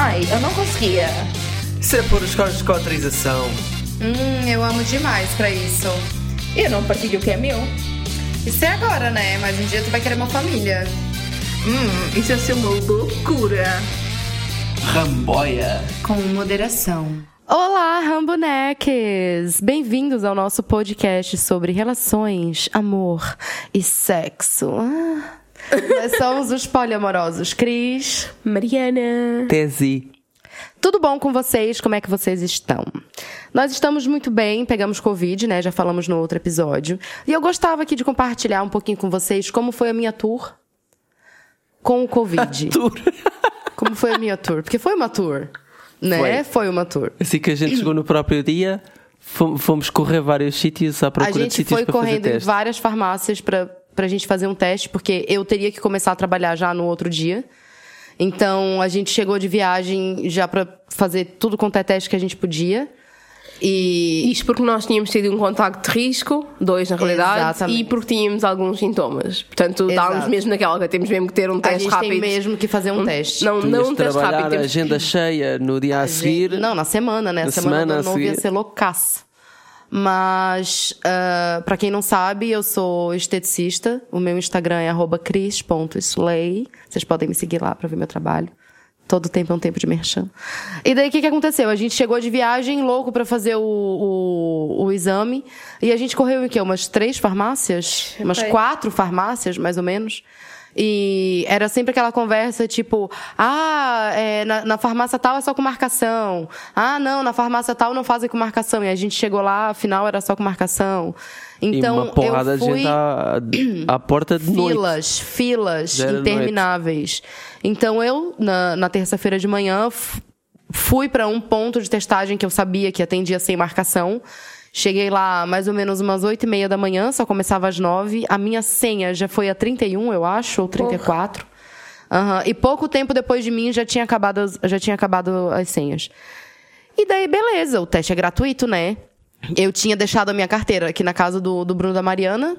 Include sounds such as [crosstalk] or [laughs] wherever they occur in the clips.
Ai, eu não conseguia. Isso é por os códigos de cotrização. Hum, eu amo demais pra isso. Eu não partilho o que é meu. Isso é agora, né? Mas um dia tu vai querer uma família. Hum, isso ia ser uma loucura. Ramboia. Com moderação. Olá, Ramboneques! Bem-vindos ao nosso podcast sobre relações, amor e sexo. Ah, Nós somos os poliamorosos Cris. Mariana. Tese. Tudo bom com vocês? Como é que vocês estão? Nós estamos muito bem, pegamos Covid, né? Já falamos no outro episódio. E eu gostava aqui de compartilhar um pouquinho com vocês como foi a minha tour com o Covid. [laughs] Tour. Como foi a minha tour? Porque foi uma tour, né? Foi. Foi uma tour. Assim que a gente chegou no próprio dia, fom- fomos correr vários sítios à A procura de gente sítios foi para fazer correndo em várias farmácias pra pra gente fazer um teste, porque eu teria que começar a trabalhar já no outro dia. Então a gente chegou de viagem já pra fazer tudo quanto é teste que a gente podia. E Isto porque nós tínhamos tido um contacto de risco, dois na realidade, Exatamente. e porque tínhamos alguns sintomas. Portanto, estávamos mesmo naquela que temos mesmo que ter um a teste gente rápido. tem mesmo que fazer um teste. Não, não um teste trabalhar rápido. a Temos... agenda cheia no dia a seguir. Não, na semana, né? Na a semana, semana a ano novo ia ser loucaça. Mas, ah, pra quem não sabe, eu sou esteticista. O meu Instagram é cris.slay. Vocês podem me seguir lá pra ver meu trabalho. Todo tempo é um tempo de merchan. E daí, o que, que aconteceu? A gente chegou de viagem, louco pra fazer o, o, o exame. E a gente correu em quê? Umas três farmácias? Umas quatro farmácias, mais ou menos. E era sempre aquela conversa tipo, ah, é, na, na farmácia tal é só com marcação. Ah, não, na farmácia tal não fazem com marcação. E a gente chegou lá, afinal era só com marcação. Então, e uma porrada eu de fui gente à, [clears throat] porta de noite. filas, filas Já era intermináveis. Então eu, na, na terça-feira de manhã, fui para um ponto de testagem que eu sabia que atendia sem marcação. Cheguei lá mais ou menos umas oito e meia da manhã, só começava às nove. A minha senha já foi a 31, eu acho, ou 34. Aham. E pouco tempo depois de mim já tinha acabado, as- já tinha acabado as senhas. E daí, beleza, o teste é gratuito, né? Eu tinha deixado a minha carteira aqui na casa do, do Bruno da Mariana,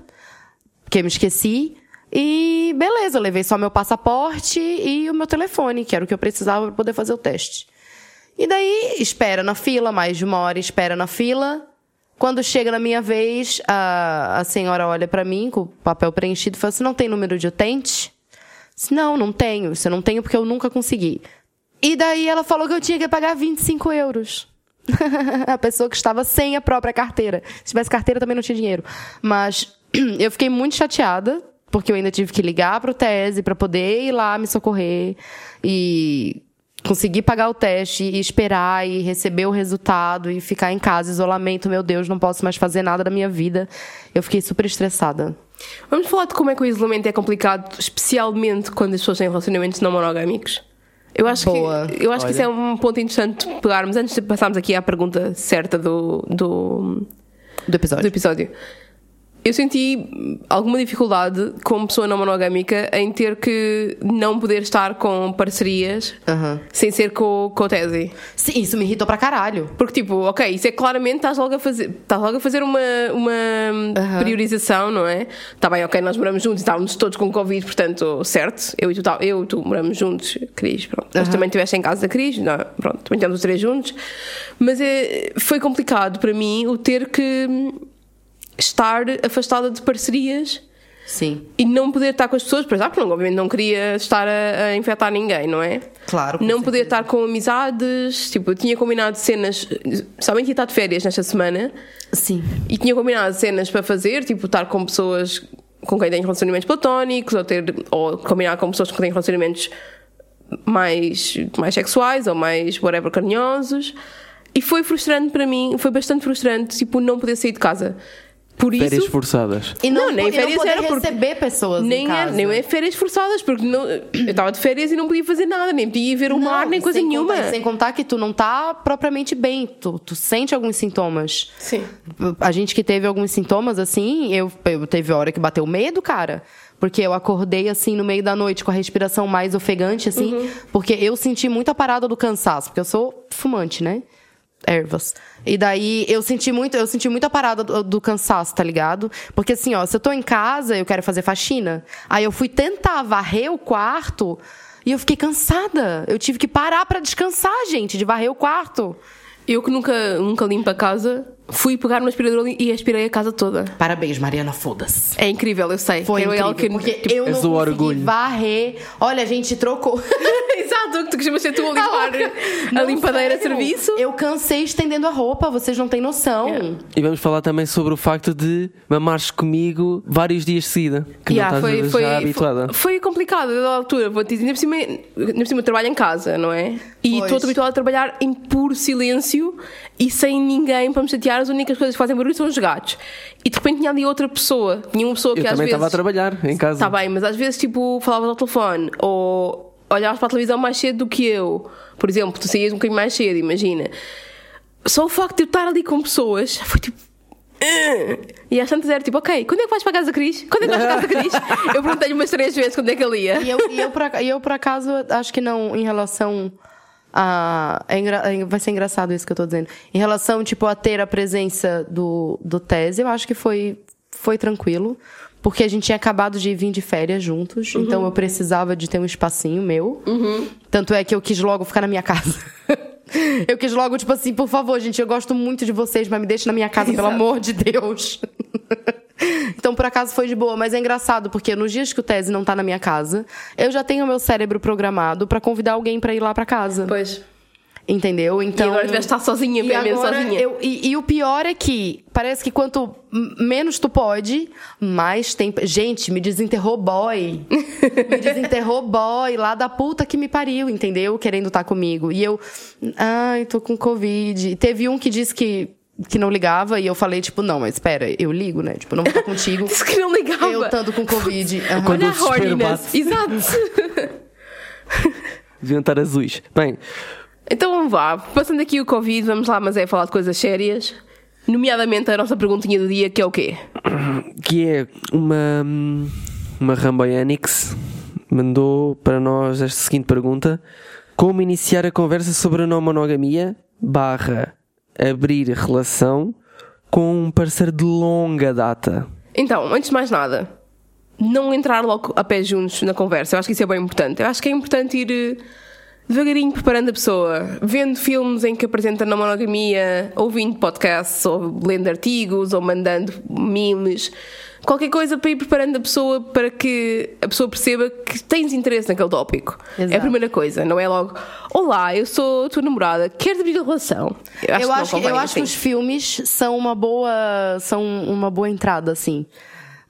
que eu me esqueci. E beleza, eu levei só meu passaporte e o meu telefone, que era o que eu precisava para poder fazer o teste. E daí, espera na fila, mais de uma hora espera na fila. Quando chega na minha vez, a, a senhora olha para mim com o papel preenchido e fala assim: não tem número de utente? Disse, Não, não tenho. Eu não tenho porque eu nunca consegui. E daí ela falou que eu tinha que pagar 25 euros. [laughs] a pessoa que estava sem a própria carteira. Se tivesse carteira, também não tinha dinheiro. Mas [clears throat] eu fiquei muito chateada, porque eu ainda tive que ligar para o TESE para poder ir lá me socorrer e conseguir pagar o teste e esperar e receber o resultado e ficar em casa, isolamento. Meu Deus, não posso mais fazer nada da minha vida. Eu fiquei super estressada. Vamos falar de como é que o isolamento é complicado, especialmente quando as pessoas têm relacionamentos não monogâmicos. Eu acho Boa. que, eu acho que isso é um ponto interessante de pegarmos antes de passarmos aqui à pergunta certa do, do, Do episódio. do episódio. Eu senti alguma dificuldade como pessoa não monogâmica em ter que não poder estar com parcerias Aham. sem ser com, com a tese. Sim, isso me irritou pra caralho. Porque, tipo, ok, isso é claramente estás logo a fazer, estás logo a fazer uma, uma priorização, não é? Está bem, ok, nós moramos juntos e estávamos todos com Covid, portanto, certo, eu e tu, tá- eu e tu moramos juntos, Cris, pronto. Mas também estiveste em casa da Cris, não, pronto, também estamos os três juntos. Mas é, foi complicado para mim o ter que estar afastada de parcerias Sim. e não poder estar com as pessoas, por exemplo, porque obviamente não queria estar a, a infectar ninguém, não é? Claro, Não poder certeza. estar com amizades, tipo, eu tinha combinado cenas, sabem que ia estar de férias nesta semana Sim. e tinha combinado cenas para fazer, tipo, estar com pessoas com quem tenho relacionamentos platónicos ou, ter, ou combinar com pessoas com quem tenho relacionamentos mais, mais sexuais ou mais whatever carinhosos. E foi frustrante para mim, foi bastante frustrante, tipo, não poder sair de casa. Por Férias isso, forçadas. E não, Não, nem e não férias poder era porque- receber pessoas nem em casa. é, nem é férias forçadas, porque não, eu estava de férias e não podia fazer nada, nem podia ir ver o Não, mar, nem coisa sem nenhuma. Contar, sem contar que tu não tá propriamente bem, tu, tu sente alguns sintomas. Sim. A gente que teve alguns sintomas, assim, eu, eu teve hora que bateu medo, cara. Porque eu acordei, assim, no meio da noite com a respiração mais ofegante, assim. Uhum. Porque eu senti muito a parada do cansaço. Porque eu sou fumante, né? Ervas. E daí eu senti muito, eu senti muita parada do, do cansaço, tá ligado? Porque assim, ó, se eu tô em casa, eu quero fazer faxina. Aí eu fui tentar varrer o quarto. E eu fiquei cansada. Eu tive que parar pra descansar, gente, de varrer o quarto. Eu que nunca, nunca limpo a casa, fui pegar no aspirador e aspirei a casa toda. Parabéns, Mariana, foda-se. É incrível, eu sei. Foi Quero incrível, ela que- porque tipo, eu não consegui orgulho. varrer. Olha, a gente trocou. [laughs] Exato, que tu costumas ser tu a [laughs] limpar a limpadeira a sério. serviço. Eu cansei estendendo a roupa, vocês não têm noção. E vamos falar também sobre o facto de mamares comigo vários dias de seguida. Que Yeah, não estás já habituada. Foi, foi complicado da altura, vou te dizer. Ainda por cima, ainda por cima eu trabalho em casa, não é? E estou habituada a trabalhar em puro silêncio e sem ninguém para me chatear. As únicas coisas que fazem barulho são os gatos. E de repente tinha ali outra pessoa. Tinha uma pessoa que Eu às também vezes. estava a trabalhar em casa. Está bem, mas às vezes tipo falavas ao telefone ou olhavas para a televisão mais cedo do que eu. Por exemplo, tu saías um bocadinho mais cedo, imagina. Só o facto de eu estar ali com pessoas foi tipo. E às tantas era tipo, ok, quando é que vais para a casa da Cris? Quando é que vais para a casa da Cris? [laughs] Eu perguntei-lhe umas três vezes quando é que ele ia. E eu, e eu, por, e eu, por acaso, acho que não, em relação a. é é- vai ser engraçado isso que eu tô dizendo. Em relação, tipo, a ter a presença do, do Tese, eu acho que foi, foi tranquilo. Porque a gente tinha acabado de vir de férias juntos, então eu precisava de ter um espacinho meu. Tanto é que eu quis logo ficar na minha casa. [laughs] eu quis logo, tipo assim, por favor, gente, eu gosto muito de vocês, mas me deixe na minha casa, pelo Exato. amor de Deus. [laughs] Então, por acaso, foi de boa. Mas é engraçado, porque nos dias que o Tese não tá na minha casa, eu já tenho meu cérebro programado pra convidar alguém pra ir lá pra casa. Pois. Entendeu? Então. e agora tiveste de estar sozinha, bem menos sozinha. eu- e, e o pior é que parece que quanto menos tu pode, mais tem. Gente, me desenterrou boy. me [laughs] desenterrou boy lá da puta que me pariu, entendeu? Querendo estar comigo. E eu. Ai, tô com Covid. Teve um que disse que. Que não ligava, e eu falei, tipo, não, mas espera, eu ligo, né? Tipo, não vou estar [laughs] contigo. Disse que não ligava. eu estando com Covid. Quando Olha a horniness. [laughs] Exato. Deviam estar azuis. Bem, Então vamos lá, passando aqui o Covid, vamos lá, mas é falar de coisas sérias. Nomeadamente a nossa perguntinha do dia, que é o quê? [clears throat] que é uma, uma Ramboyanix mandou para nós esta seguinte pergunta: Como iniciar a conversa sobre a não monogamia barra abrir relação com um parceiro de longa data? Então, antes de mais nada, não entrar logo a pé juntos na conversa. Eu acho que isso é bem importante. Eu acho que é importante ir eh, devagarinho preparando a pessoa, vendo filmes em que apresenta na monogamia, ouvindo podcasts, ou lendo artigos, ou mandando memes. Qualquer coisa para ir preparando a pessoa para que a pessoa perceba que tens interesse naquele tópico. É a Exato. primeira coisa, não é logo Olá, eu sou a tua namorada, queres abrir a relação? Eu acho eu que acho, que, eu acho que assim. os filmes são uma boa são uma boa entrada assim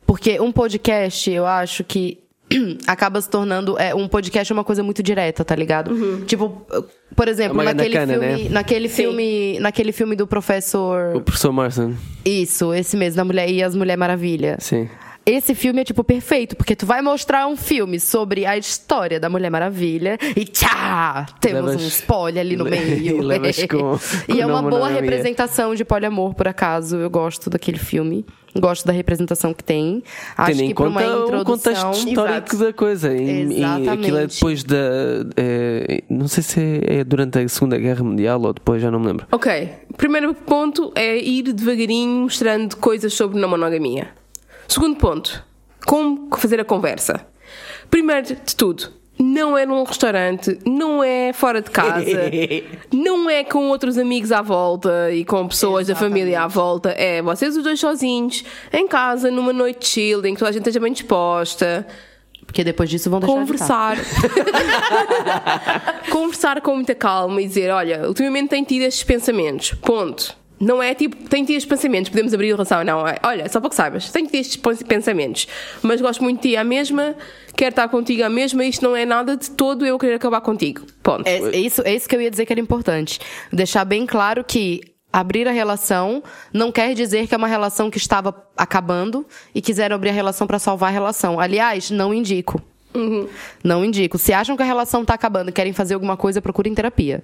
porque um podcast eu acho que [clears throat] acaba se tornando é um podcast é uma coisa muito direta tá ligado Uhum. tipo por exemplo É naquele cana, filme né? naquele Sim. filme naquele filme do professor O professor Marston. isso esse mesmo da mulher e as mulher maravilha Sim. Esse filme é, tipo, perfeito, porque tu vai mostrar um filme sobre a história da Mulher Maravilha e tchá! Temos Levas- um spoiler ali no le- meio. e [laughs] levas [laughs] com- e com é uma boa representação de poliamor, por acaso. Eu gosto daquele filme. Gosto da representação que tem. Acho Tendo que em pra uma conta o introdução... contexto histórico Exato. da coisa. E, e aquilo é depois da. é, não sei se é, é durante a Segunda Guerra Mundial ou depois, já não me lembro. Ok. Primeiro ponto é ir devagarinho mostrando coisas sobre não monogamia. Segundo ponto, como fazer a conversa. Primeiro de tudo, não é num restaurante, não é fora de casa, [laughs] não é com outros amigos à volta e com pessoas da família à volta. É vocês os dois sozinhos, em casa, numa noite chill, em que toda a gente esteja bem disposta Porque depois disso vão conversar. [laughs] conversar com muita calma e dizer: Olha, ultimamente tenho tido estes pensamentos. Ponto. Não é tipo, tenho tido estes pensamentos, podemos abrir a relação. Não, é, olha, só para que saibas, tenho tido estes pens- pensamentos, mas gosto muito de ti à mesma, quero estar contigo à mesma, isto não é nada de todo eu querer acabar contigo. Ponto. É, é isso, é isso que eu ia dizer que era importante. Deixar bem claro que abrir a relação não quer dizer que é uma relação que estava acabando e quiseram abrir a relação para salvar a relação. Aliás, não indico. Não indico. Se acham que a relação está acabando e querem fazer alguma coisa, procurem terapia.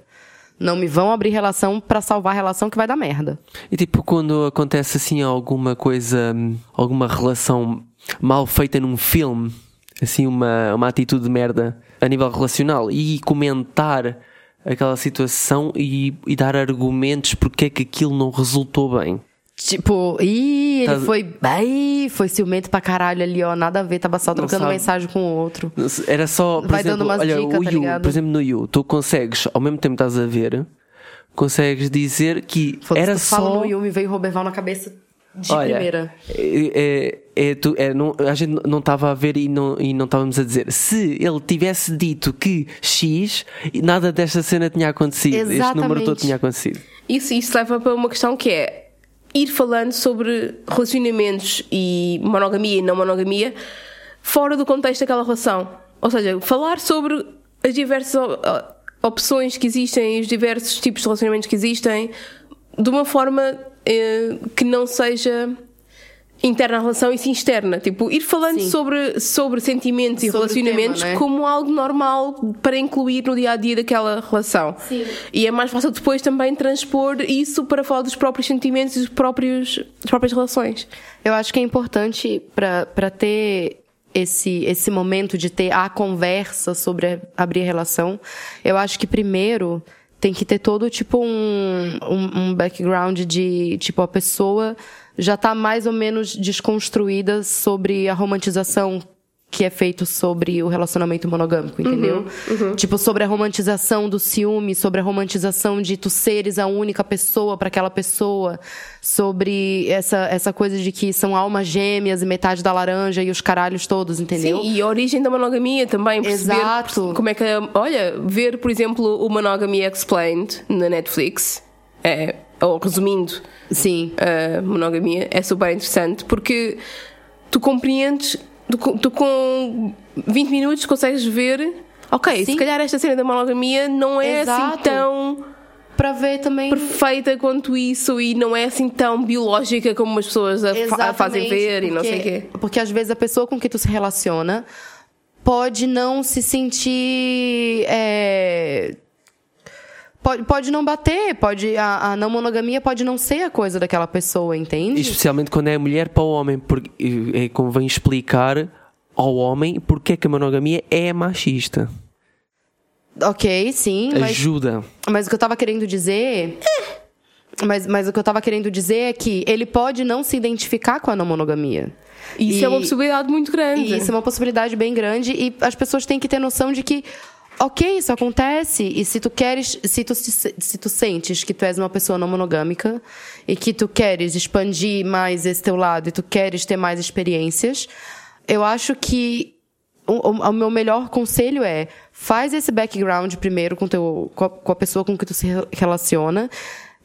Não me vão abrir relação para salvar a relação que vai dar merda. E tipo, quando acontece assim alguma coisa, alguma relação mal feita num filme, assim, uma, uma atitude de merda a nível relacional, e comentar aquela situação e, e dar argumentos porque é que aquilo não resultou bem. Tipo, ih, ele Tá- foi. Ai, foi ciumento pra caralho ali, ó. Nada a ver, tava só trocando sabe. mensagem com o outro. Era só, por Vai exemplo, dando umas olha, dicas, o tá You, ligado? por exemplo, no You, tu consegues, ao mesmo tempo que estás a ver, consegues dizer que Foda-se, era tu fala só. no Yumi, veio Roberval na cabeça de Olha, primeira. É, é, é, tu- é, não, a gente não estava a ver e não, e não estávamos a dizer. Se ele tivesse dito que X, nada desta cena tinha acontecido. Este número Exatamente. todo tinha acontecido. Isso, isso leva para uma questão que é ir falando sobre relacionamentos e monogamia e não monogamia fora do contexto daquela relação. Ou seja, falar sobre as diversas opções que existem, os diversos tipos de relacionamentos que existem, de uma forma eh, que não seja interna à relação e sim externa. Tipo, ir falando Sim. sobre, sobre sentimentos e Sobre relacionamentos tema, né? como algo normal para incluir no dia a dia daquela relação. E é mais fácil depois também transpor isso para falar dos próprios sentimentos e dos próprios, das próprias relações. Eu acho que é importante pra ter esse, esse momento de ter a conversa sobre abrir relação. Eu acho que primeiro tem que ter todo tipo um, um, um background de tipo a pessoa já tá mais ou menos desconstruída sobre a romantização que é feito sobre o relacionamento monogâmico, entendeu? Tipo, sobre a romantização do ciúme, sobre a romantização de tu seres a única pessoa para aquela pessoa, sobre essa, essa coisa de que são almas gêmeas e metade da laranja e os caralhos todos, entendeu? Sim, e a origem da monogamia também, perceber Exato. como é que. Olha, ver, por exemplo, o Monogamy Explained na Netflix, é, ou resumindo, Sim. a monogamia é super interessante porque tu compreendes, tu, tu com 20 minutos consegues ver, ok, Sim. se calhar esta cena da monogamia não é assim Exato. tão Pra ver também. perfeita quanto isso e não é assim tão biológica como as pessoas a, fa- a fazem ver e não sei o porque- quê. Porque às vezes a pessoa com que tu se relaciona pode não se sentir. é, Pode, pode não bater, pode a, a não monogamia pode não ser a coisa daquela pessoa, entende? Especialmente quando é mulher para o homem, porque é, convém explicar ao homem porque é que a monogamia é machista. Ok, sim, mas, Ajuda. mas o que eu tava querendo dizer. Mas, mas o que eu tava querendo dizer é que ele pode não se identificar com a não monogamia. Isso E- é uma possibilidade muito grande. Isso é uma possibilidade bem grande e as pessoas têm que ter noção de que ok, isso acontece e se tu queres, se tu, se, tu sentes que tu és uma pessoa não monogâmica e que tu queres expandir mais esse teu lado e tu queres ter mais experiências, eu acho que o, o- o meu melhor conselho é faz esse background primeiro com, teu, com, a, com a pessoa com que tu se re- relaciona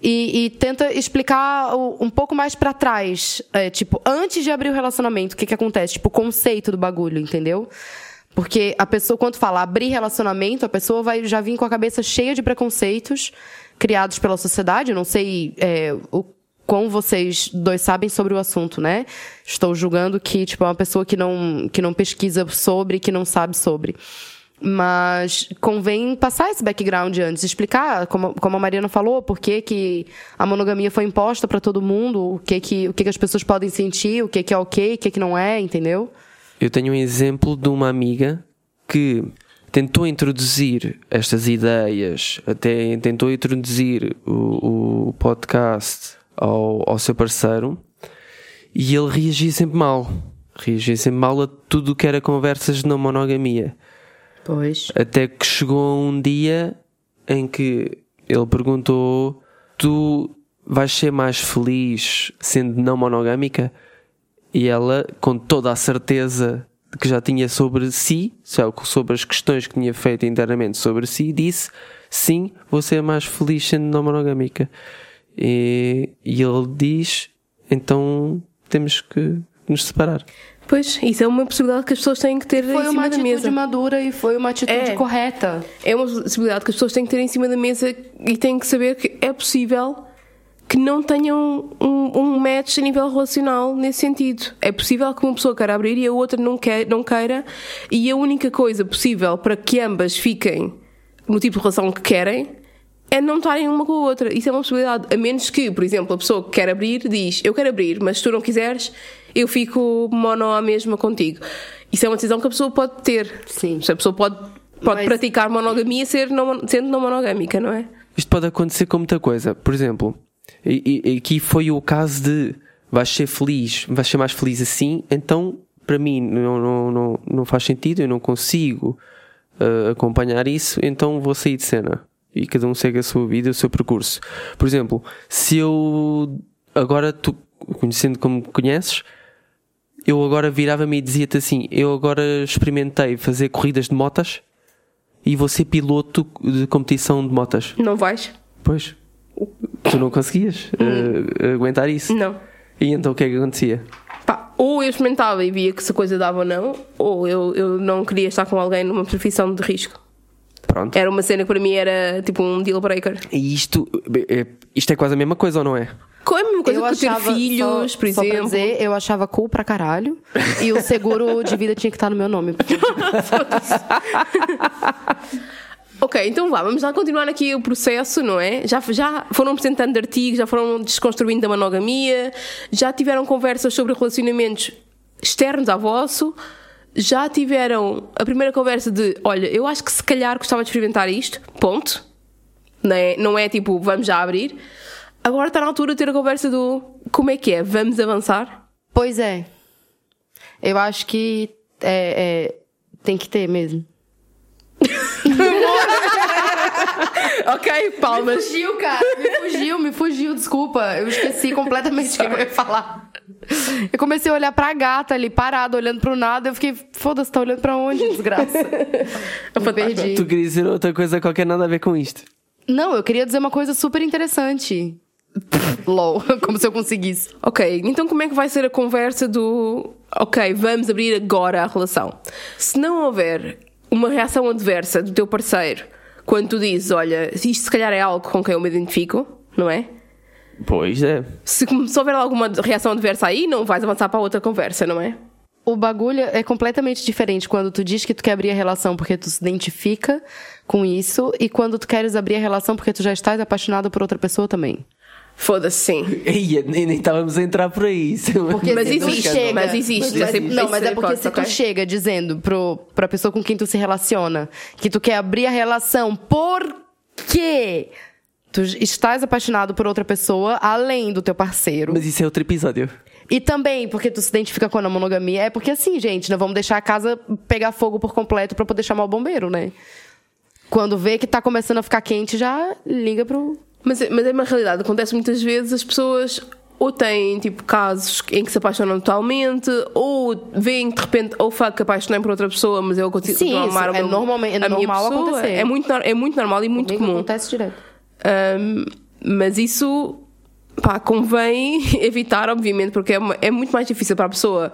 e, e tenta explicar um pouco mais pra trás. É, tipo, antes de abrir o relacionamento, o que, que acontece? Tipo, o conceito do bagulho, entendeu? Porque a pessoa, quando fala abrir relacionamento, a pessoa vai já vir com a cabeça cheia de preconceitos criados pela sociedade. Eu não sei é, o quão vocês dois sabem sobre o assunto, né? Estou julgando que, tipo, é uma pessoa que não, que não pesquisa sobre, que não sabe sobre. Mas convém passar esse background antes, explicar, como, como a Mariana falou, por que, que a monogamia foi imposta para todo mundo, o que que, o que que as pessoas podem sentir, o que que é ok, o que que não é, entendeu? Eu tenho um exemplo de uma amiga que tentou introduzir estas ideias, até tentou introduzir o, o podcast ao, ao seu parceiro e ele reagia sempre mal. Reagia sempre mal a tudo o que era conversas de não monogamia. Pois. Até que chegou um dia em que ele perguntou: Tu vais ser mais feliz sendo não monogâmica? E ela, com toda a certeza que já tinha sobre si, sobre as questões que tinha feito internamente sobre si, disse: Sim, vou ser mais feliz sendo não monogâmica. E, e ele diz: Então temos que nos separar. Pois, isso é uma possibilidade que as pessoas têm que ter Foi em uma cima da atitude mesa. madura e foi uma atitude É. correta. É uma possibilidade que as pessoas têm que ter em cima da mesa e têm que saber que é possível que não tenham um, um match a nível relacional nesse sentido. É possível que uma pessoa queira abrir e a outra não, quer, não queira, e a única coisa possível para que ambas fiquem no tipo de relação que querem é não estarem uma com a outra. Isso é uma possibilidade. A menos que, por exemplo, a pessoa que quer abrir diz: Eu quero abrir, mas se tu não quiseres, eu fico mono à mesma contigo. Isso é uma decisão que a pessoa pode ter. Sim. A pessoa pode, pode Mas- praticar monogamia ser não, sendo não monogâmica, não é? Isto pode acontecer com muita coisa. Por exemplo, E, e- aqui foi o caso de vais ser feliz, vais ser mais feliz assim, então para mim não, não, não, não faz sentido, eu não consigo uh, acompanhar isso, então vou sair de cena. E cada um segue a sua vida, o seu percurso. Por exemplo, se eu agora tu conhecendo como me conheces, eu agora virava-me e dizia-te assim: eu agora experimentei fazer corridas de motas e vou ser piloto de competição de motas. Não vais? Pois. Tu não conseguias eh, aguentar isso. Não. E então o que é que acontecia? Pá, ou eu experimentava e via que se a coisa dava ou não, ou eu, eu não queria estar com alguém numa profissão de risco. Pronto. Era uma cena que para mim era tipo um deal breaker. E isto, é, isto é quase a mesma coisa, ou não é? Com a mesma coisa eu que ter achava, filhos, só, por só exemplo. dizer, eu achava cool pra caralho. E o seguro de vida tinha que estar no meu nome. [laughs] [laughs] Ok, então vá, vamos lá continuar aqui o processo, não é? Já, já foram apresentando artigos, já foram desconstruindo a monogamia, já tiveram conversas sobre relacionamentos externos ao vosso, já tiveram a primeira conversa de: olha, eu acho que se calhar gostava de experimentar isto, ponto. Não é, não é tipo, vamos já abrir. Agora está na altura de ter a conversa do como é que é, vamos avançar? Pois é. Eu acho que é, é, tem que ter mesmo. Ok, palmas. fugiu, cara. Me fugiu, me fugiu, desculpa. Eu esqueci completamente o que eu ia falar. Eu comecei a olhar pra gata ali, parada, olhando pro nada. Eu fiquei, foda-se, tá olhando pra onde, desgraça? [laughs] Me perdi. Tu querias dizer outra coisa qualquer nada a ver com isto. Não, eu queria dizer uma coisa super interessante. [laughs] LOL, [laughs] como se eu conseguisse. Ok, então como é que vai ser a conversa do ok, vamos abrir agora a relação? Se não houver uma reação adversa do teu parceiro quando tu dizes, olha, isto se calhar é algo com quem eu me identifico, não é? Pois é. Se, se houver alguma reação adversa aí, não vais avançar para outra conversa, não é? O bagulho é completamente diferente quando tu diz que tu quer abrir a relação porque tu se identifica com isso e quando tu queres abrir a relação porque tu já estás apaixonado por outra pessoa também. Foda-se, sim. Ia, nem, nem estávamos a entrar por aí. Porque Mas se tu existe, chega- mas existe, não, mas é porque se tu ok? chega dizendo pro, pra pessoa com quem tu se relaciona que tu quer abrir a relação porque tu estás apaixonado por outra pessoa além do teu parceiro. Mas isso é outro episódio. E também porque tu se identifica com a monogamia. É porque assim, gente, não vamos deixar a casa pegar fogo por completo pra poder chamar o bombeiro, né? Quando vê que tá começando a ficar quente, já liga pro. Mas, é- mas é uma realidade, acontece muitas vezes as pessoas ou têm tipo casos em que se apaixonam totalmente, ou veem que de repente, ou fuck, que apaixonei por outra pessoa, mas eu consigo Sim, a amar o é meu- normalmente- é a minha normal pessoa. acontecer. É muito, é muito normal e muito Comigo comum. Acontece direto. Um, mas isso pá, convém [laughs] evitar, obviamente, porque é, uma- é muito mais difícil para a pessoa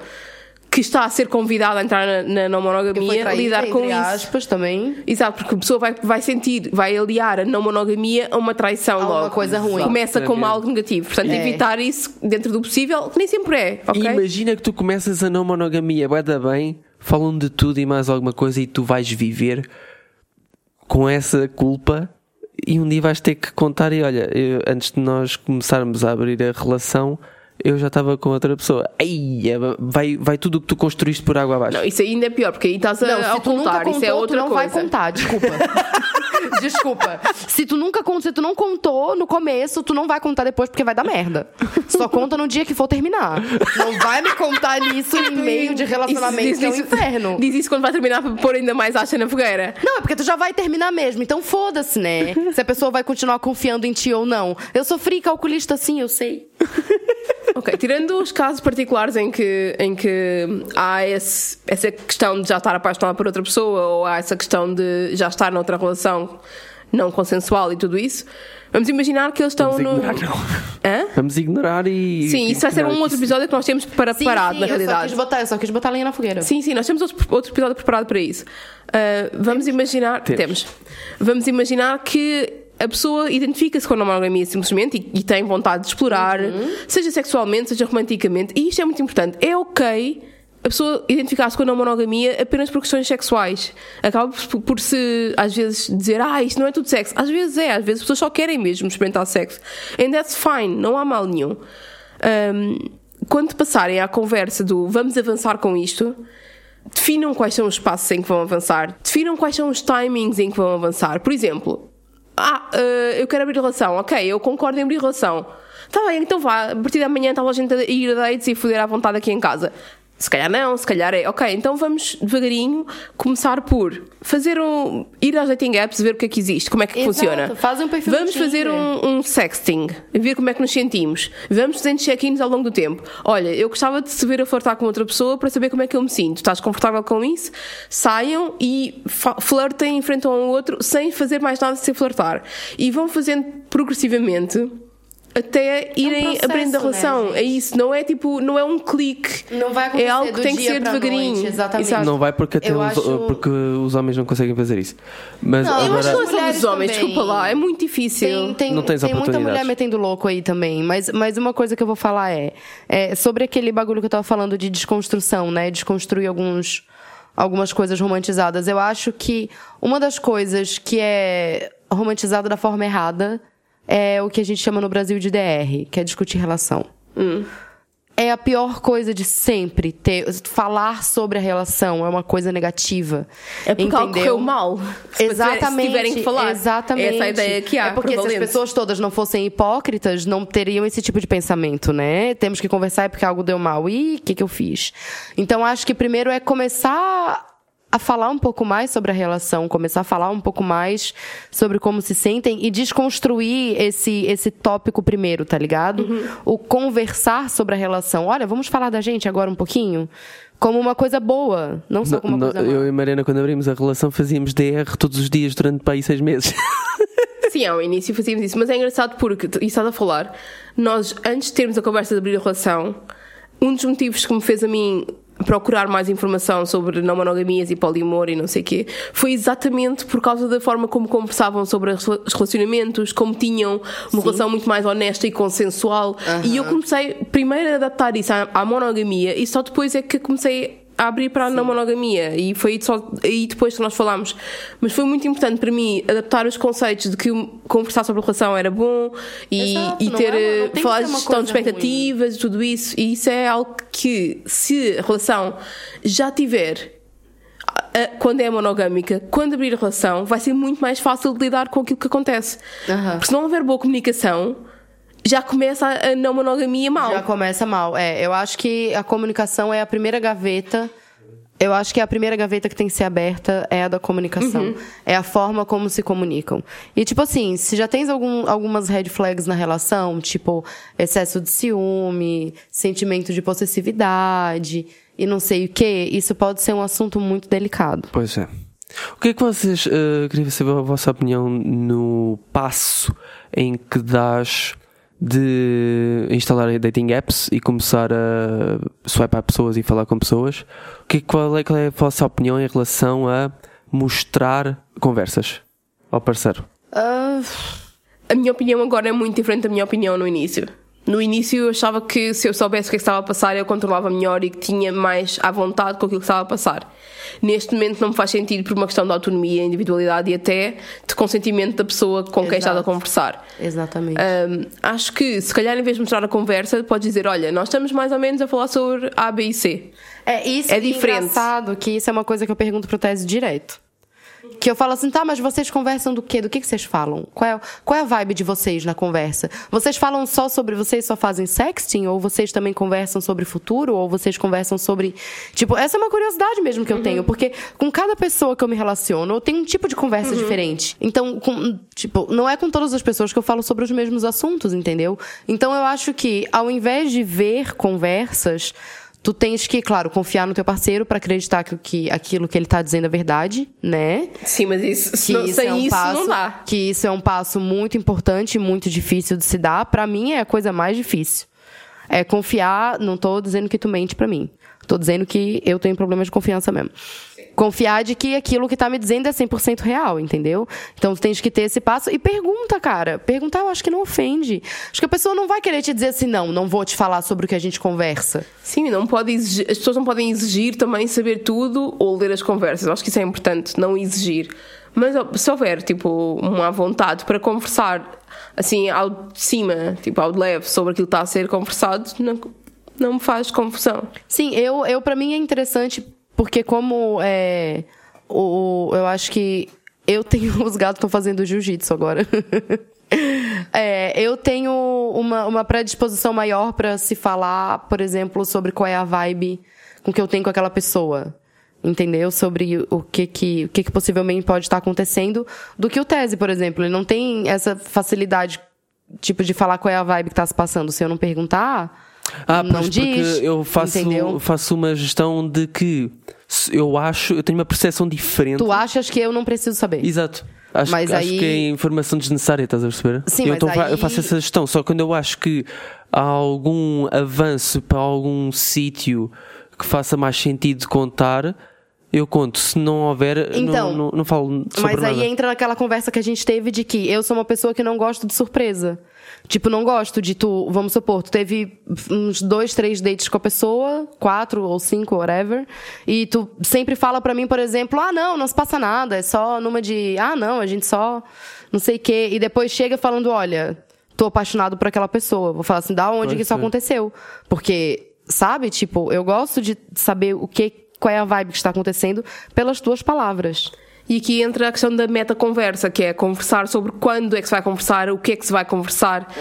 que está a ser convidada a entrar na, na não monogamia traída, lidar com entre isso. aspas, também. Exato, porque a pessoa vai, vai sentir, vai aliar a não monogamia a uma traição A uma logo. coisa ruim. Começa como Exatamente. algo negativo. Portanto, É. evitar isso dentro do possível, que nem sempre é, ok? Imagina que tu começas a não monogamia, vai dar bem, falam de tudo e mais alguma coisa e tu vais viver com essa culpa e um dia vais ter que contar e olha, eu- antes de nós começarmos a abrir a relação, eu já estava com outra pessoa. Ai, vai, vai tudo o que tu construíste por água abaixo. Não, isso ainda é pior, porque aí estás a Não, se tu nunca ocultar, contou, isso é outra tu não coisa. vai contar, desculpa. [laughs] desculpa. Se tu nunca contou, se tu não contou no começo, tu não vai contar depois porque vai dar merda. Só conta no dia que for terminar. Não vai me contar nisso em meio de relacionamento Isso- que é um inferno. Diz isso quando vai terminar para pôr ainda mais acha na fogueira. Não, é porque tu já vai terminar mesmo, então foda-se, né? Se a pessoa vai continuar confiando em ti ou não. Eu sofri calculista sim, eu sei. Ok, tirando os casos particulares em que, em que há esse- essa questão de já estar apaixonado por outra pessoa ou há essa questão de já estar noutra relação não consensual e tudo isso, vamos imaginar que eles estão Vamos no. ignorar, não. Hã? Vamos ignorar e. Sim, isso vai ser um outro episódio que nós temos para Sim, preparado, sim, na eu só realidade. quis botar, eu só quis botar lenha na fogueira. Sim, sim, nós temos outro, outro episódio preparado para isso. Ah, vamos imaginar. Temos. Vamos imaginar que a pessoa identifica-se com a monogamia simplesmente e, e tem vontade de explorar, seja sexualmente, seja romanticamente, e isto é muito importante. É ok a pessoa identificar-se com a não monogamia apenas por questões sexuais. Acaba por, por se, às vezes, dizer, ah, isto não é tudo sexo. Às vezes é, às vezes as pessoas só querem mesmo experimentar sexo. And that's fine, não há mal nenhum. Um, quando passarem à conversa do vamos avançar com isto, definam quais são os passos em que vão avançar, definam quais são os timings em que vão avançar. Por exemplo, ah, eh, eu quero abrir relação, ok, eu concordo em abrir relação. Tá bem, então vá, a partir da manhã está a gente a ir a dates e foder à vontade aqui em casa. Se calhar não, se calhar é. Ok, então vamos devagarinho começar por fazer um. ir às dating apps, ver o que é que existe, como é que Exato, funciona. faz um perfil Vamos fazer um, um sexting, ver como é que nos sentimos. Vamos fazendo check-ins ao longo do tempo. Olha, eu gostava de se ver a flertar com outra pessoa para saber como é que eu me sinto. Estás confortável com isso? Saiam e flertem em frente um ao outro sem fazer mais nada sem flertar. E vão fazendo progressivamente. Até irem processo, aprendendo a né, relação. gente? é isso, não é tipo, não é um clique. Não vai acontecer É algo que do tem que ser devagarinho. noite, exatamente. Exato. Não vai porque, até os, acho- porque os homens não conseguem fazer isso. Mas Não, agora, Eu acho que não é só mulheres dos homens, também. desculpa lá, é muito difícil. Tem, tem, Não tens tem muita mulher metendo louco aí também. Mas, mas uma coisa que eu vou falar é, é sobre aquele bagulho que eu tava falando de desconstrução, né? Desconstruir alguns, algumas coisas romantizadas. Eu acho que uma das coisas que é romantizada da forma errada é o que a gente chama no Brasil de DR, que é discutir relação. É a pior coisa de sempre ter falar sobre a relação é uma coisa negativa. É porque algo entendeu? correu mal. Exatamente. Se tiverem que falar. Exatamente. Essa é a ideia que há. É porque se as pessoas todas não fossem hipócritas, não teriam esse tipo de pensamento, né? Temos que conversar é porque algo deu mal. Ih, o que, que eu fiz? Então, acho que primeiro é começar a falar um pouco mais sobre a relação, começar a falar um pouco mais sobre como se sentem e desconstruir esse, esse tópico primeiro, tá ligado? Uhum. O conversar sobre a relação. Olha, vamos falar da gente agora um pouquinho? Como uma coisa boa, não só como uma coisa má. eu e Mariana, quando abrimos a relação, fazíamos DR todos os dias durante para aí seis meses. [laughs] Sim, ao início fazíamos isso, mas é engraçado porque, e estás a falar, nós, antes de termos a conversa de abrir a relação, um dos motivos que me fez a mim procurar mais informação sobre não monogamias e poliamor e não sei o quê, foi exatamente por causa da forma como conversavam sobre os rela- os relacionamentos, como tinham uma relação muito mais honesta e consensual. E eu comecei primeiro a adaptar isso à, à monogamia e só depois é que comecei a abrir para a não monogamia. E foi só aí depois que nós falámos. Mas foi muito importante para mim adaptar os conceitos de que conversar sobre a relação era bom e, Exato, e não ter é- falar de gestão de expectativas e tudo isso. E isso é algo que se a relação já tiver quando é monogâmica, quando abrir a relação, vai ser muito mais fácil de lidar com aquilo que acontece. Aham. Porque se não houver boa comunicação, já começa a a não monogamia mal. Já começa mal. É, eu acho que a comunicação é a primeira gaveta. Eu acho que a primeira gaveta que tem que ser aberta é a da comunicação. Uhum. É a forma como se comunicam. E, tipo assim, se já tens algum, algumas red flags na relação, tipo excesso de ciúme, sentimento de possessividade e não sei o que, isso pode ser um assunto muito delicado. Pois é. O que é que vocês. eh, queria saber a vossa opinião no passo em que dás de instalar dating apps e começar a swipar pessoas e falar com pessoas. O que, qual, é, qual é a vossa opinião em relação a mostrar conversas ao parceiro? Ah, A minha opinião agora é muito diferente da minha opinião no início. No início eu achava que se eu soubesse o que é que estava a passar eu controlava melhor e que tinha mais à vontade com aquilo que estava a passar. Neste momento não me faz sentido por uma questão de autonomia, individualidade e até de consentimento da pessoa com quem estás a Exato. conversar. exatamente. Hum, acho que se calhar em vez de mostrar a conversa, podes dizer: Olha, nós estamos mais ou menos a falar sobre A, B e C. É, isso É é diferente. engraçado que isso é uma coisa que eu pergunto pro Tese direto. Que eu falo assim, tá, mas vocês conversam do quê? Do que, que vocês falam? Qual é, qual é a vibe de vocês na conversa? Vocês falam só sobre vocês só fazem sexting? Ou vocês também conversam sobre futuro? Ou vocês conversam sobre. Tipo, essa é uma curiosidade mesmo que eu tenho, porque com cada pessoa que eu me relaciono, eu tenho um tipo de conversa diferente. Então, com- tipo, não é com todas as pessoas que eu falo sobre os mesmos assuntos, entendeu? Então eu acho que, ao invés de ver conversas. Tu tens que, claro, confiar no teu parceiro pra acreditar que, que aquilo que ele tá dizendo é verdade, né? Sim, mas isso, Que não- sem é um isso passo, não dá. Que isso é um passo muito importante e muito difícil de se dar. Pra mim é a coisa mais difícil. É confiar, não tô dizendo que tu mente pra mim. Tô dizendo que eu tenho problemas de confiança mesmo. Confiar de que aquilo que tá me dizendo é 100% real, entendeu? Então tu tens que ter esse passo e pergunta, cara. Perguntar eu acho que não ofende. Acho que a pessoa não vai querer te dizer assim, não, não vou te falar sobre o que a gente conversa. Sim, não pode exigir, as pessoas não podem exigir também saber tudo ou ler as conversas. Acho que isso é importante, não exigir. Mas se houver, tipo, uma vontade para conversar, assim, ao de cima, tipo, ao de leve, sobre aquilo que está a ser conversado, não, não me faz confusão. Sim, eu, eu para mim é interessante porque como é, o, eu acho que eu tenho [laughs] os gatos estão fazendo jiu-jitsu agora. [laughs] É, eu tenho uma, uma predisposição maior pra se falar, por exemplo, sobre qual é a vibe com que eu tenho com aquela pessoa. Entendeu? Sobre o que que, o que, que possivelmente pode estar acontecendo, do que o tese, por exemplo. Ele não tem essa facilidade, tipo, de falar qual é a vibe que tá se passando. Se eu não perguntar, Ah, não pois diz. porque eu faço, entendeu? faço uma gestão de que eu acho, eu tenho uma percepção diferente. Tu achas que eu não preciso saber? Exato. Acho, Mas acho aí- que é informação desnecessária, estás a perceber? Sim, eu, mas então aí- eu faço essa gestão, só quando eu acho que há algum avanço para algum sítio que faça mais sentido contar, eu conto. Se não houver, Então, não, não, não falo sobre Mas aí nada. entra naquela conversa que a gente teve de que eu sou uma pessoa que não gosto de surpresa. Tipo, não gosto de tu, vamos supor, tu teve uns dois, três dates com a pessoa, quatro ou cinco, whatever, e tu sempre fala pra mim, por exemplo, ah, não, não se passa nada, é só numa de, ah, não, a gente só não sei o quê, e depois chega falando, olha, tô apaixonado por aquela pessoa. Vou falar assim, da onde Pode que isso ser. aconteceu? Porque, sabe, tipo, eu gosto de saber o que, qual é a vibe que está acontecendo pelas tuas palavras. E aqui entra a questão da meta-conversa, que é conversar sobre quando é que se vai conversar, o que é que se vai conversar.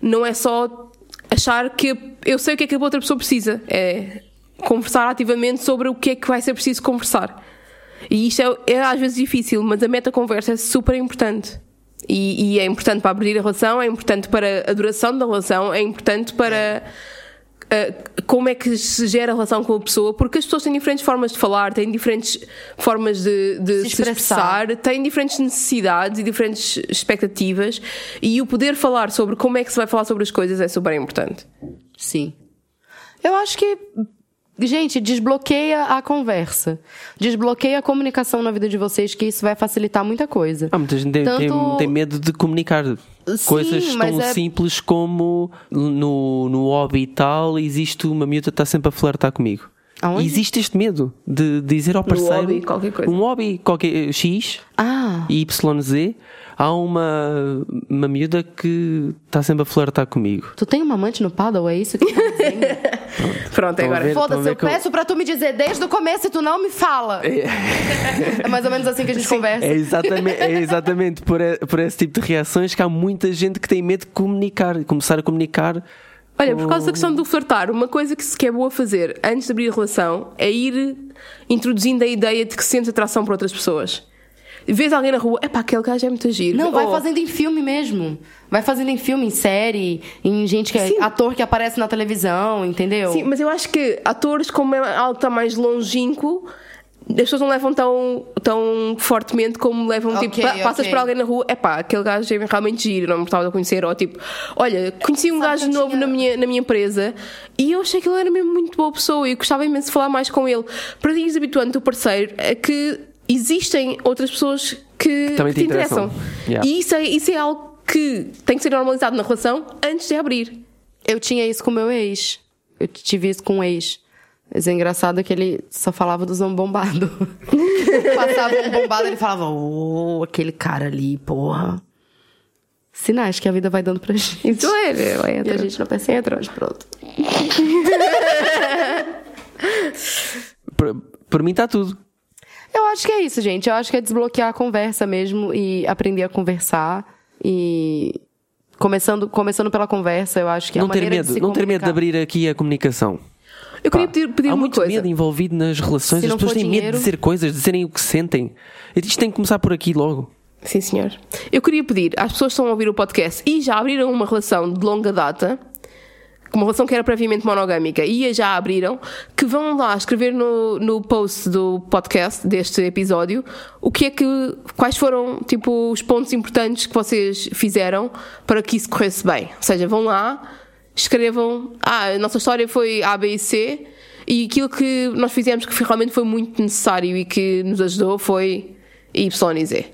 Não é só achar que eu sei o que é que a outra pessoa precisa. É conversar ativamente sobre o que é que vai ser preciso conversar. E isto é, é às vezes difícil, mas a meta-conversa é super importante. E, e é importante para abrir a relação, é importante para a duração da relação, é importante para uh, como é que se gera a relação com a pessoa, porque as pessoas têm diferentes formas de falar, têm diferentes formas de, de Se se, expressar. expressar, têm diferentes necessidades e diferentes expectativas, e o poder falar sobre como é que se vai falar sobre as coisas é super importante. Sim. Eu acho que, gente, desbloqueia a conversa. Desbloqueia a comunicação na vida de vocês, que isso vai facilitar muita coisa. Ah, muita gente tem, tem- Tanto- tem medo de comunicar coisas mas tão é- simples como no, no hobby e tal, existe uma miúda que está sempre a flertar comigo. Aonde? Existe este medo de dizer ao parceiro hobby, qualquer coisa. um hobby qualquer X Ah, e YZ há uma, uma miúda que está sempre a flertar comigo. tu tem uma amante no paddle, é isso que tu tá dizendo? [laughs] Pronto, a agora. Foda-se, eu que eu- peço pra tu me dizer desde o começo e tu não me fala. É mais ou menos assim que a gente conversa. É exatamente, é exatamente por, por esse tipo de reações que há muita gente que tem medo de comunicar, começar a comunicar. Olha, por causa da questão do flertar, uma coisa que se que é boa fazer antes de abrir a relação é ir introduzindo a ideia de que sentes atração por outras pessoas. Vês alguém na rua, epá, aquele gajo é muito giro. Não, vai Ou- fazendo em filme mesmo. Vai fazendo em filme, em série, em gente que é Sim. ator que aparece na televisão, entendeu? Sim, mas eu acho que atores, como é algo que está mais longínquo, as pessoas não levam tão, tão fortemente como levam, Ok, tipo, pa- passas por alguém na rua, epá, aquele gajo é realmente giro, não me gostava de o conhecer, ou tipo, olha, conheci um Sabe gajo novo tinha- na, minha, na minha empresa e eu achei que ele era mesmo muito boa pessoa e gostava imenso de falar mais com ele. Para ires habituando o teu parceiro a que existem outras pessoas que, Também que te te interessam. interessam. Yeah. E isso é, isso é algo que tem que ser normalizado na relação antes de abrir. Eu tinha isso com meu ex. Eu tive isso com um ex. Mas é engraçado que ele só falava dos homens bombados. [laughs] Passava um bombado, ele falava, ô, aquele cara ali, porra. Sinais que a vida vai dando pra gente. Isso é, é, E a gente não percebe, mas pronto. [laughs] Por, por mim está tudo. Eu acho que é isso, gente. Eu acho que é desbloquear a conversa mesmo e aprender a conversar. E começando, começando pela conversa, eu acho que é não a ter medo, não ter medo de comunicar. abrir aqui a comunicação. Eu queria pedir, pedir há uma muito coisa. medo envolvido nas relações, Se as pessoas têm medo dinheiro- de dizer coisas, de dizerem o que sentem. Isto tem que começar por aqui logo. Sim, senhor. Eu queria pedir às pessoas que estão a ouvir o podcast e já abriram uma relação de longa data, uma relação que era previamente monogâmica e a já abriram, que vão lá escrever no, no post do podcast deste episódio o que é que, quais foram tipo os pontos importantes que vocês fizeram para que isso corresse bem. Ou seja, vão lá, escrevam, ah, a nossa história foi A, B e C e aquilo que nós fizemos que realmente foi muito necessário e que nos ajudou foi Y e Z.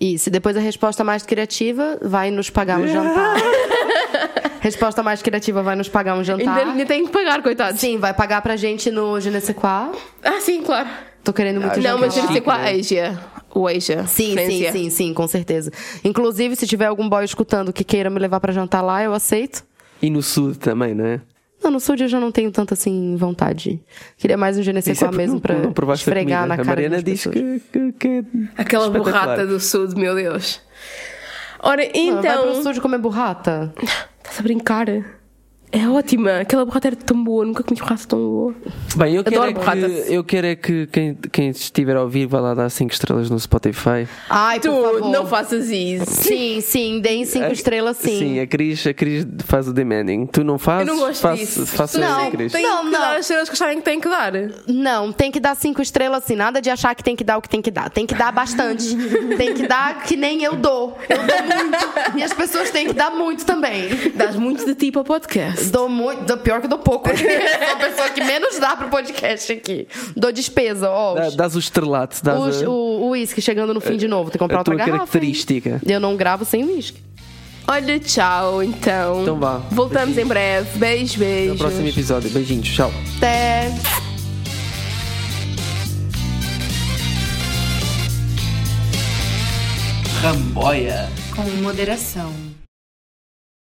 E se depois a resposta mais criativa vai nos pagar um [laughs] jantar. [laughs] resposta mais criativa vai nos pagar um jantar. Ainda, ainda tem que pagar, coitados. Sim, vai pagar pra gente no Je ne sais quoi. Ah, sim, claro. Tô querendo muito não, mas lá. não sei qual né? a Asia. O Asia. Sim, sim, sim, sim, com certeza. Inclusive, se tiver algum boy escutando que queira me levar pra jantar lá, eu aceito. E no sul também, não é? Não, no sul eu já não tenho tanta assim vontade. Queria mais um Je Isso é mesmo não- pra não provaste a esfregar na A cara Mariana das diz que, que, que é Aquela borrata do sul, meu Deus. Ora, Vai pro então. estúdio comer burrata? [laughs] Estás a brincar? É ótima. Aquela borrata era tão boa. Nunca comi borrata tão boa. Bem, eu quero, Adoro é borratas. que, eu quero é que quem, quem estiver a ouvir vá lá dar 5 estrelas no Spotify. Ai, por Tu favor. não faças isso. Sim, sim, deem cinco estrelas, sim. Sim, a Cris, a Cris faz o demanding. Tu não Eu fazes? não gosto Faço- disso. Faça Não, assim, Cris. Tem Não, que não. dar as estrelas que acharem que têm que dar. Não, tem que dar cinco estrelas assim, nada de achar que tem que dar o que tem que dar. Tem que dar bastante. [laughs] tem que dar que nem eu dou. Eu dou muito. E as pessoas têm que dar muito também. Dás muito de ti para o podcast. Dou muito, dou pior que dou pouco. [laughs] Sou a pessoa que menos dá pro podcast aqui. Dou despesa, ó. Dá- Dás o estrelato, dás o o uísque chegando no fim de novo. Tem que comprar a tua outra garrafa. característica. Eu não gravo sem uísque. Olha, tchau, então. Então vá. Voltamos em breve. Beijo, Até beijo. o próximo episódio. Beijinhos, tchau. Até. Ramboia. Com moderação.